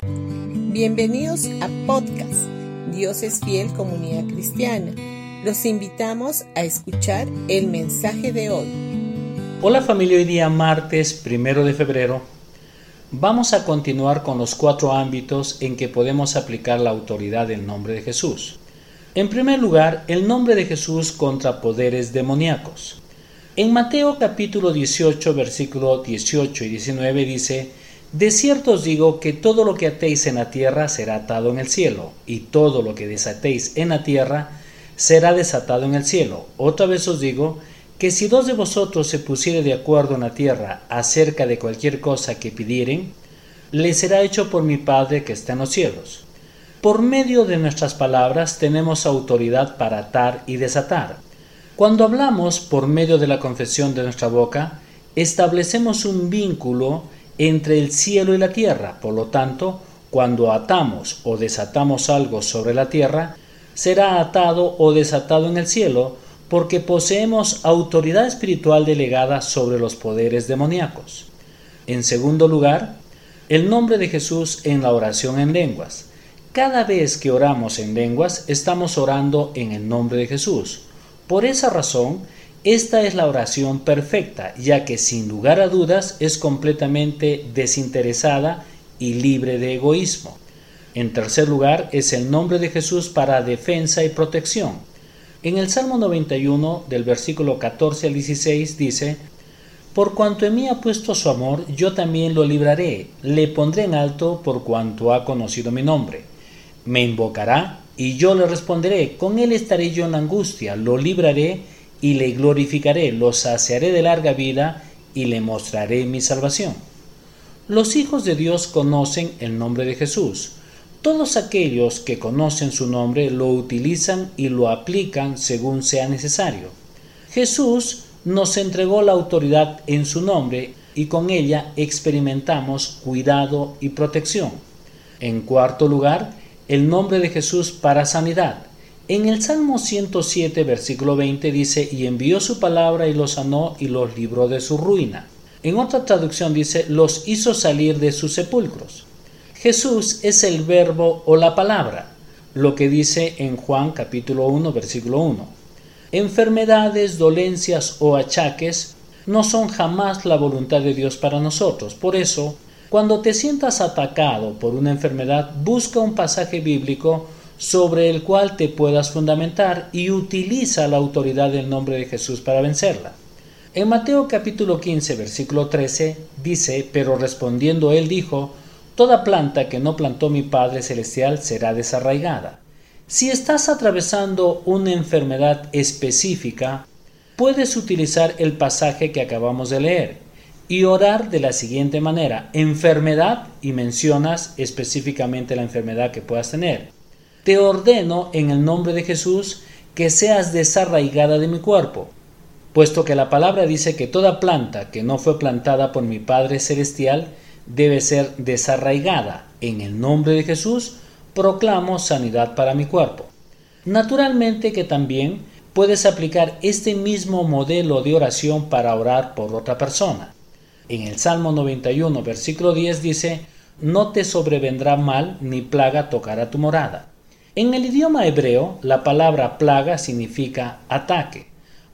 Bienvenidos a podcast Dios es fiel comunidad cristiana. Los invitamos a escuchar el mensaje de hoy. Hola familia, hoy día martes primero de febrero vamos a continuar con los cuatro ámbitos en que podemos aplicar la autoridad del nombre de Jesús. En primer lugar, el nombre de Jesús contra poderes demoníacos. En Mateo capítulo 18, versículo 18 y 19 dice, De cierto os digo que todo lo que atéis en la tierra será atado en el cielo, y todo lo que desatéis en la tierra será desatado en el cielo. Otra vez os digo que si dos de vosotros se pusiere de acuerdo en la tierra acerca de cualquier cosa que pidieren, le será hecho por mi Padre que está en los cielos. Por medio de nuestras palabras tenemos autoridad para atar y desatar. Cuando hablamos por medio de la confesión de nuestra boca, establecemos un vínculo entre el cielo y la tierra. Por lo tanto, cuando atamos o desatamos algo sobre la tierra, será atado o desatado en el cielo, porque poseemos autoridad espiritual delegada sobre los poderes demoníacos. En segundo lugar, el nombre de Jesús en la oración en lenguas. Cada vez que oramos en lenguas, estamos orando en el nombre de Jesús. Por esa razón, esta es la oración perfecta, ya que sin lugar a dudas es completamente desinteresada y libre de egoísmo. En tercer lugar, es el nombre de Jesús para defensa y protección. En el Salmo 91, del versículo 14 al 16, dice, Por cuanto en mí ha puesto su amor, yo también lo libraré, le pondré en alto por cuanto ha conocido mi nombre. Me invocará y yo le responderé, con él estaré yo en angustia, lo libraré y le glorificaré, lo saciaré de larga vida y le mostraré mi salvación. Los hijos de Dios conocen el nombre de Jesús. Todos aquellos que conocen su nombre lo utilizan y lo aplican según sea necesario. Jesús nos entregó la autoridad en su nombre y con ella experimentamos cuidado y protección. En cuarto lugar, el nombre de Jesús para sanidad. En el Salmo 107, versículo 20 dice, y envió su palabra y los sanó y los libró de su ruina. En otra traducción dice, los hizo salir de sus sepulcros. Jesús es el verbo o la palabra, lo que dice en Juan capítulo 1, versículo 1. Enfermedades, dolencias o achaques no son jamás la voluntad de Dios para nosotros. Por eso, cuando te sientas atacado por una enfermedad, busca un pasaje bíblico sobre el cual te puedas fundamentar y utiliza la autoridad del nombre de Jesús para vencerla. En Mateo capítulo 15, versículo 13 dice, pero respondiendo él dijo, Toda planta que no plantó mi Padre Celestial será desarraigada. Si estás atravesando una enfermedad específica, puedes utilizar el pasaje que acabamos de leer y orar de la siguiente manera. Enfermedad y mencionas específicamente la enfermedad que puedas tener. Te ordeno en el nombre de Jesús que seas desarraigada de mi cuerpo, puesto que la palabra dice que toda planta que no fue plantada por mi Padre Celestial debe ser desarraigada. En el nombre de Jesús proclamo sanidad para mi cuerpo. Naturalmente que también puedes aplicar este mismo modelo de oración para orar por otra persona. En el Salmo 91, versículo 10 dice, No te sobrevendrá mal ni plaga tocará tu morada. En el idioma hebreo, la palabra plaga significa ataque.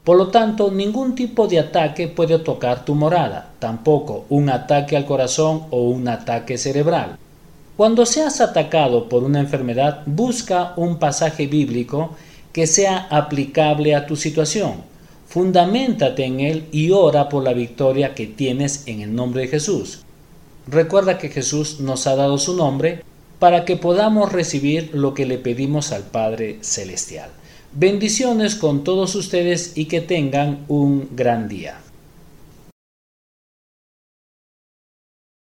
Por lo tanto, ningún tipo de ataque puede tocar tu morada, tampoco un ataque al corazón o un ataque cerebral. Cuando seas atacado por una enfermedad, busca un pasaje bíblico que sea aplicable a tu situación Fundamentate en Él y ora por la victoria que tienes en el nombre de Jesús. Recuerda que Jesús nos ha dado su nombre para que podamos recibir lo que le pedimos al Padre Celestial. Bendiciones con todos ustedes y que tengan un gran día.